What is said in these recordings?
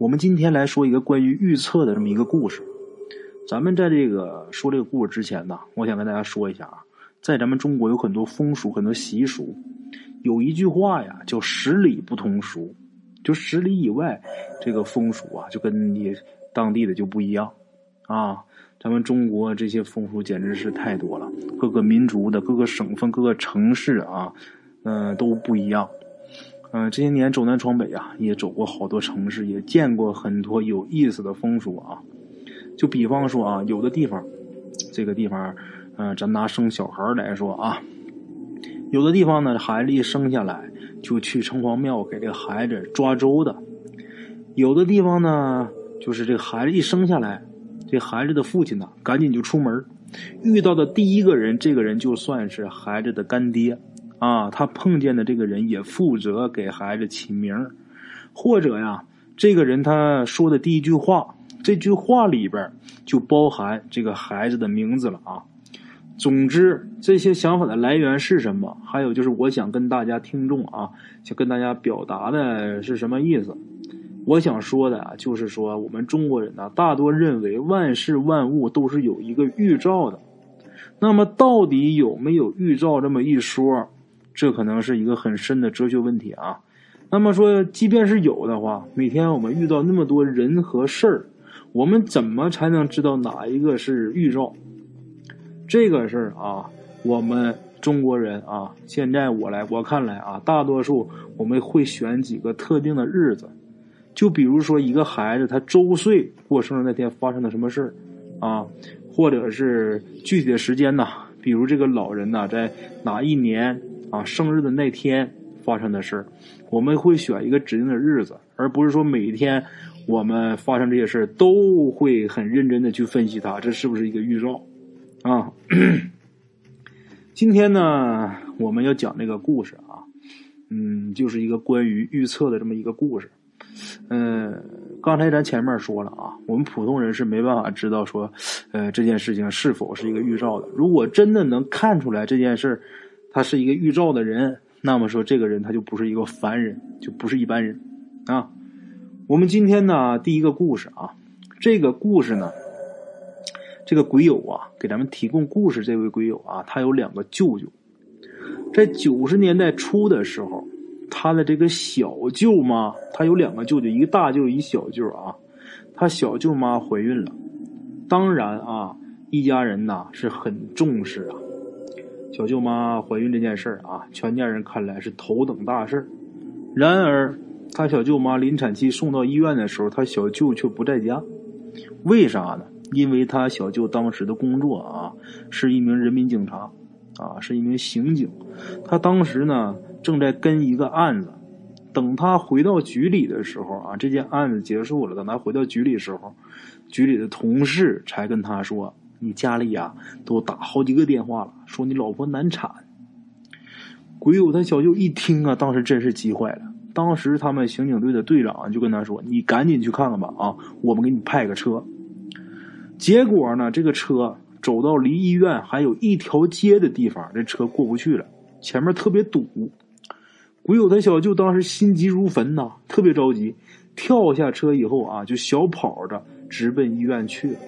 我们今天来说一个关于预测的这么一个故事。咱们在这个说这个故事之前呢，我想跟大家说一下啊，在咱们中国有很多风俗、很多习俗，有一句话呀，叫“十里不同俗”，就十里以外这个风俗啊，就跟你当地的就不一样啊。咱们中国这些风俗简直是太多了，各个民族的、各个省份、各个城市啊，嗯，都不一样。嗯，这些年走南闯北啊，也走过好多城市，也见过很多有意思的风俗啊。就比方说啊，有的地方，这个地方，嗯，咱拿生小孩来说啊，有的地方呢，孩子一生下来就去城隍庙给这个孩子抓周的；有的地方呢，就是这孩子一生下来，这孩子的父亲呢，赶紧就出门，遇到的第一个人，这个人就算是孩子的干爹。啊，他碰见的这个人也负责给孩子起名或者呀，这个人他说的第一句话，这句话里边就包含这个孩子的名字了啊。总之，这些想法的来源是什么？还有就是，我想跟大家听众啊，想跟大家表达的是什么意思？我想说的啊，就是说我们中国人呢，大多认为万事万物都是有一个预兆的。那么，到底有没有预兆这么一说？这可能是一个很深的哲学问题啊。那么说，即便是有的话，每天我们遇到那么多人和事儿，我们怎么才能知道哪一个是预兆？这个事儿啊，我们中国人啊，现在我来我看来啊，大多数我们会选几个特定的日子，就比如说一个孩子他周岁过生日那天发生了什么事儿啊，或者是具体的时间呐，比如这个老人呐，在哪一年。啊，生日的那天发生的事我们会选一个指定的日子，而不是说每一天我们发生这些事都会很认真的去分析它，这是不是一个预兆？啊，今天呢，我们要讲这个故事啊，嗯，就是一个关于预测的这么一个故事。嗯，刚才咱前面说了啊，我们普通人是没办法知道说，呃，这件事情是否是一个预兆的。如果真的能看出来这件事儿他是一个预兆的人，那么说这个人他就不是一个凡人，就不是一般人，啊。我们今天呢第一个故事啊，这个故事呢，这个鬼友啊给咱们提供故事，这位鬼友啊，他有两个舅舅，在九十年代初的时候，他的这个小舅妈，他有两个舅舅，一个大舅，一小舅啊，他小舅妈怀孕了，当然啊，一家人呐是很重视啊。小舅妈怀孕这件事儿啊，全家人看来是头等大事然而，他小舅妈临产期送到医院的时候，他小舅却不在家。为啥呢？因为他小舅当时的工作啊，是一名人民警察，啊，是一名刑警。他当时呢，正在跟一个案子。等他回到局里的时候啊，这件案子结束了。等他回到局里的时候，局里的同事才跟他说。你家里呀，都打好几个电话了，说你老婆难产。鬼友他小舅一听啊，当时真是急坏了。当时他们刑警队的队长就跟他说：“你赶紧去看看吧，啊，我们给你派个车。”结果呢，这个车走到离医院还有一条街的地方，这车过不去了，前面特别堵。鬼友他小舅当时心急如焚呐，特别着急，跳下车以后啊，就小跑着直奔医院去了。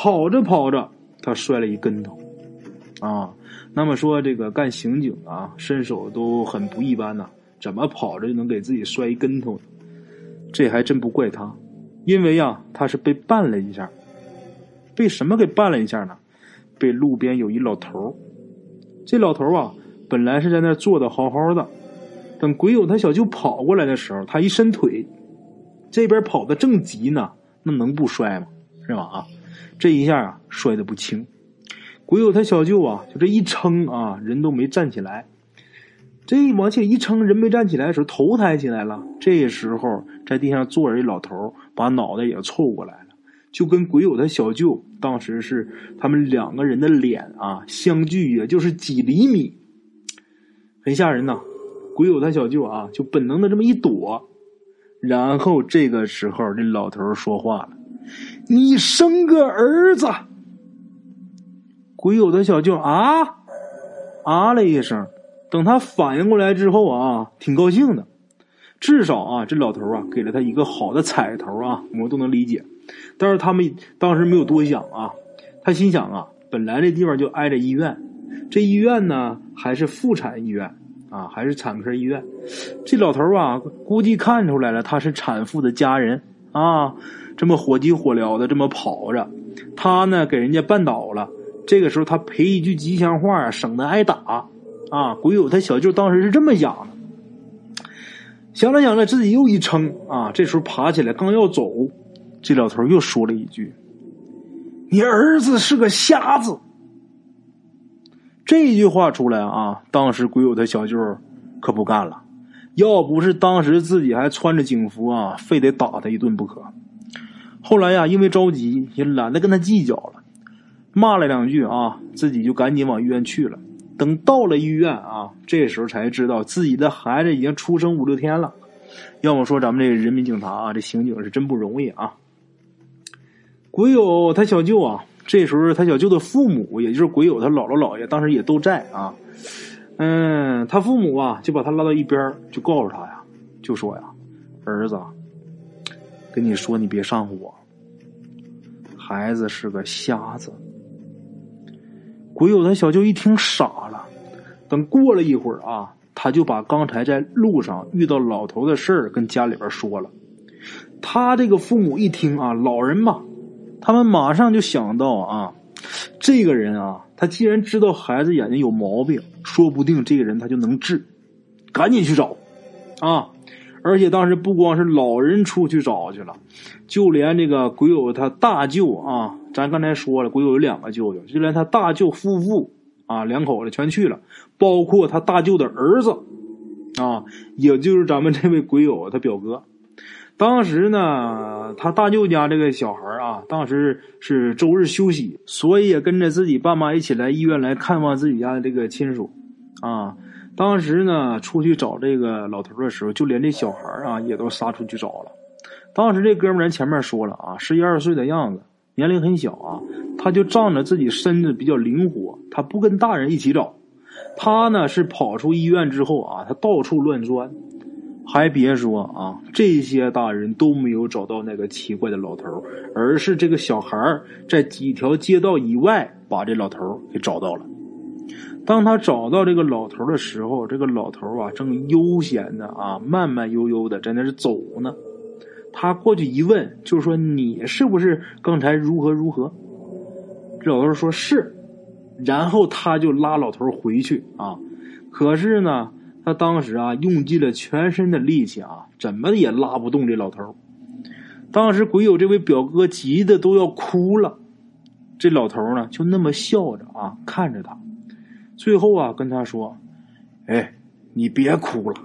跑着跑着，他摔了一跟头，啊，那么说这个干刑警啊，身手都很不一般呐，怎么跑着就能给自己摔一跟头呢？这还真不怪他，因为呀，他是被绊了一下，被什么给绊了一下呢？被路边有一老头这老头啊，本来是在那坐的好好的，等鬼友他小舅跑过来的时候，他一伸腿，这边跑的正急呢，那能不摔吗？是吧？啊？这一下啊，摔得不轻。鬼友他小舅啊，就这一撑啊，人都没站起来。这一往起一撑，人没站起来的时候，头抬起来了。这时候，在地上坐着一老头，把脑袋也凑过来了，就跟鬼友他小舅当时是他们两个人的脸啊相距，也就是几厘米，很吓人呐。鬼友他小舅啊，就本能的这么一躲，然后这个时候，这老头说话了。你生个儿子，鬼友的小舅啊啊了一声，等他反应过来之后啊，挺高兴的，至少啊，这老头啊给了他一个好的彩头啊，我们都能理解。但是他们当时没有多想啊，他心想啊，本来这地方就挨着医院，这医院呢还是妇产医院啊，还是产科医院。这老头啊，估计看出来了，他是产妇的家人啊，这么火急火燎的这么跑着，他呢给人家绊倒了。这个时候他赔一句吉祥话，省得挨打啊。鬼友他小舅当时是这么想的。想着想着，自己又一撑啊！这时候爬起来，刚要走，这老头又说了一句：“你儿子是个瞎子。”这一句话出来啊，当时鬼友他小舅可不干了，要不是当时自己还穿着警服啊，非得打他一顿不可。后来呀，因为着急，也懒得跟他计较了，骂了两句啊，自己就赶紧往医院去了。等到了医院啊，这时候才知道自己的孩子已经出生五六天了。要么说咱们这人民警察啊，这刑警是真不容易啊。鬼友他小舅啊，这时候他小舅的父母，也就是鬼友他姥姥姥爷，当时也都在啊。嗯，他父母啊，就把他拉到一边，就告诉他呀，就说呀：“儿子，跟你说，你别上火，孩子是个瞎子。”鬼友他小舅一听傻了，等过了一会儿啊，他就把刚才在路上遇到老头的事儿跟家里边说了。他这个父母一听啊，老人嘛，他们马上就想到啊，这个人啊，他既然知道孩子眼睛有毛病，说不定这个人他就能治，赶紧去找啊。而且当时不光是老人出去找去了，就连这个鬼友他大舅啊，咱刚才说了，鬼友有两个舅舅，就连他大舅夫妇啊两口子全去了，包括他大舅的儿子啊，也就是咱们这位鬼友他表哥。当时呢，他大舅家这个小孩啊，当时是周日休息，所以也跟着自己爸妈一起来医院来看望自己家的这个亲属啊。当时呢，出去找这个老头的时候，就连这小孩啊也都撒出去找了。当时这哥们儿前面说了啊，十一二岁的样子，年龄很小啊，他就仗着自己身子比较灵活，他不跟大人一起找。他呢是跑出医院之后啊，他到处乱钻。还别说啊，这些大人都没有找到那个奇怪的老头，而是这个小孩在几条街道以外把这老头给找到了。当他找到这个老头的时候，这个老头啊正悠闲的啊，慢慢悠悠的在那是走呢。他过去一问，就说：“你是不是刚才如何如何？”这老头说是，然后他就拉老头回去啊。可是呢，他当时啊用尽了全身的力气啊，怎么也拉不动这老头。当时鬼友这位表哥急的都要哭了，这老头呢就那么笑着啊看着他。最后啊，跟他说：“哎，你别哭了，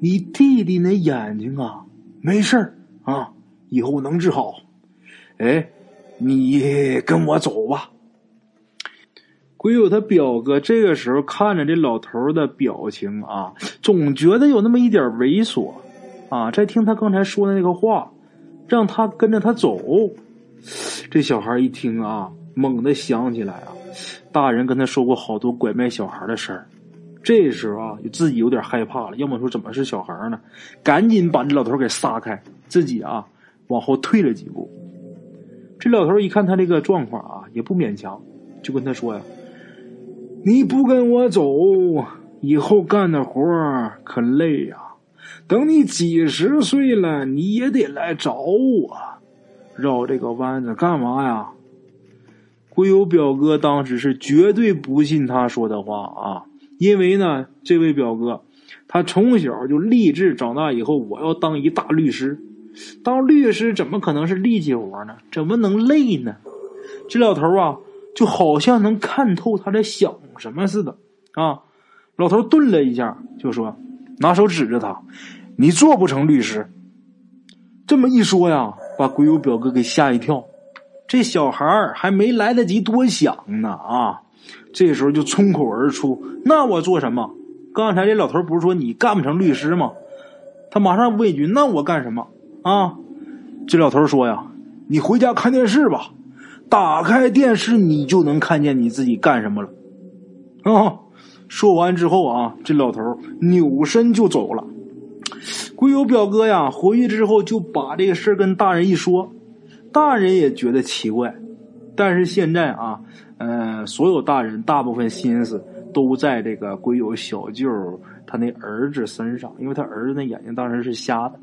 你弟弟那眼睛啊，没事啊，以后能治好。哎，你跟我走吧。”鬼友他表哥这个时候看着这老头的表情啊，总觉得有那么一点猥琐啊。再听他刚才说的那个话，让他跟着他走。这小孩一听啊，猛地想起来啊。大人跟他说过好多拐卖小孩的事儿，这时候啊，就自己有点害怕了。要么说怎么是小孩呢？赶紧把这老头给撒开，自己啊往后退了几步。这老头一看他这个状况啊，也不勉强，就跟他说呀：“你不跟我走，以后干的活可累呀。等你几十岁了，你也得来找我，绕这个弯子干嘛呀？”鬼友表哥当时是绝对不信他说的话啊，因为呢，这位表哥他从小就立志，长大以后我要当一大律师。当律师怎么可能是力气活呢？怎么能累呢？这老头啊，就好像能看透他在想什么似的啊。老头顿了一下，就说：“拿手指着他，你做不成律师。”这么一说呀，把鬼友表哥给吓一跳。这小孩还没来得及多想呢啊！这时候就冲口而出：“那我做什么？刚才这老头不是说你干不成律师吗？”他马上问一句：“那我干什么？”啊！这老头说：“呀，你回家看电视吧，打开电视你就能看见你自己干什么了。”啊！说完之后啊，这老头扭身就走了。鬼友表哥呀，回去之后就把这个事跟大人一说，大人也觉得奇怪，但是现在啊，呃，所有大人大部分心思都在这个鬼友小舅他那儿子身上，因为他儿子那眼睛当时是瞎的。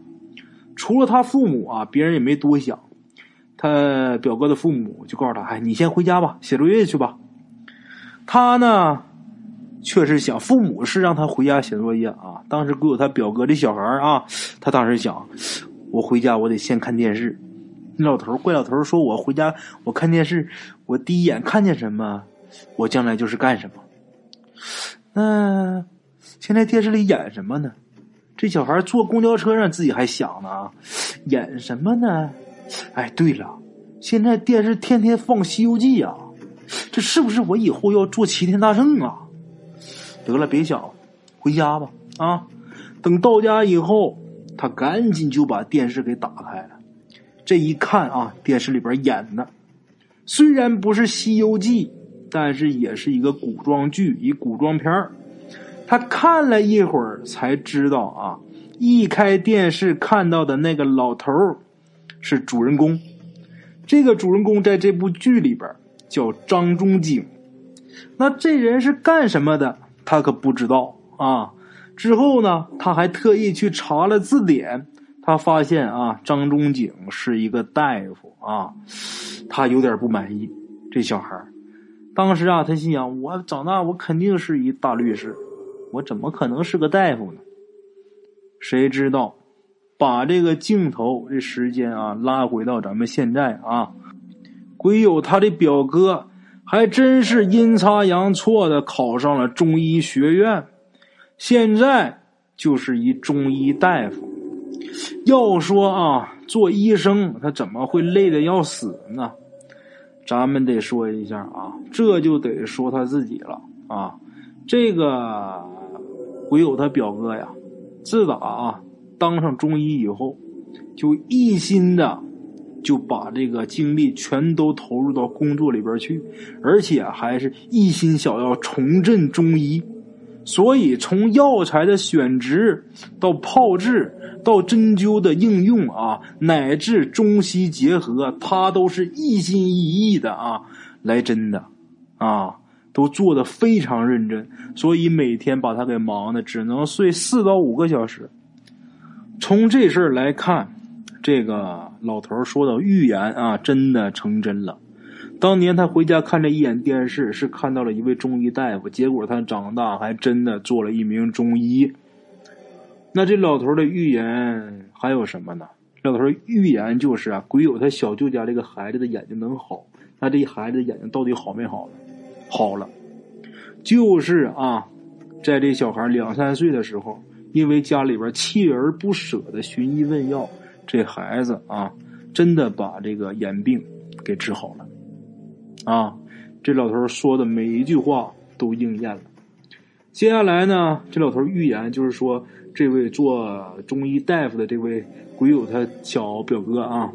除了他父母啊，别人也没多想。他表哥的父母就告诉他：“哎，你先回家吧，写作业去吧。”他呢，确实想，父母是让他回家写作业啊。当时鬼友他表哥这小孩啊，他当时想：“我回家，我得先看电视。”那老头怪老头说：“我回家，我看电视，我第一眼看见什么，我将来就是干什么。”那现在电视里演什么呢？这小孩坐公交车上自己还想呢，演什么呢？哎，对了，现在电视天天放《西游记》啊，这是不是我以后要做齐天大圣啊？得了，别想了，回家吧啊！等到家以后，他赶紧就把电视给打开了。这一看啊，电视里边演的虽然不是《西游记》，但是也是一个古装剧，一古装片儿。他看了一会儿，才知道啊，一开电视看到的那个老头是主人公。这个主人公在这部剧里边叫张仲景。那这人是干什么的？他可不知道啊。之后呢，他还特意去查了字典，他发现啊，张仲景是一个大夫啊。他有点不满意。这小孩当时啊，他心想：我长大，我肯定是一大律师。我怎么可能是个大夫呢？谁知道，把这个镜头这时间啊拉回到咱们现在啊，鬼友他的表哥还真是阴差阳错的考上了中医学院，现在就是一中医大夫。要说啊，做医生他怎么会累得要死呢？咱们得说一下啊，这就得说他自己了啊，这个。唯有他表哥呀，自打啊当上中医以后，就一心的就把这个精力全都投入到工作里边去，而且还是一心想要重振中医。所以从药材的选植到炮制到针灸的应用啊，乃至中西结合，他都是一心一意的啊来针的啊。都做的非常认真，所以每天把他给忙的只能睡四到五个小时。从这事儿来看，这个老头说的预言啊，真的成真了。当年他回家看这一眼电视，是看到了一位中医大夫，结果他长大还真的做了一名中医。那这老头的预言还有什么呢？老头预言就是啊，鬼友他小舅家这个孩子的眼睛能好，那这孩子的眼睛到底好没好呢？好了，就是啊，在这小孩两三岁的时候，因为家里边锲而不舍的寻医问药，这孩子啊，真的把这个眼病给治好了。啊，这老头说的每一句话都应验了。接下来呢，这老头预言就是说，这位做中医大夫的这位鬼友他小表哥啊，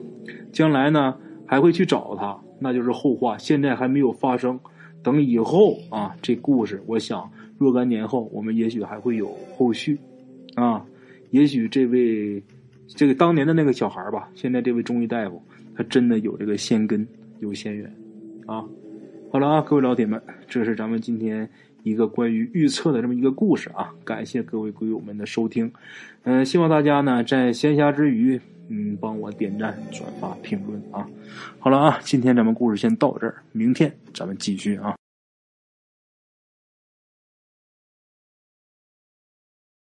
将来呢还会去找他，那就是后话，现在还没有发生。等以后啊，这故事我想若干年后，我们也许还会有后续，啊，也许这位这个当年的那个小孩吧，现在这位中医大夫，他真的有这个仙根，有仙缘，啊，好了啊，各位老铁们，这是咱们今天一个关于预测的这么一个故事啊，感谢各位鬼友们的收听，嗯，希望大家呢在闲暇之余。嗯，帮我点赞、转发、评论啊！好了啊，今天咱们故事先到这儿，明天咱们继续啊。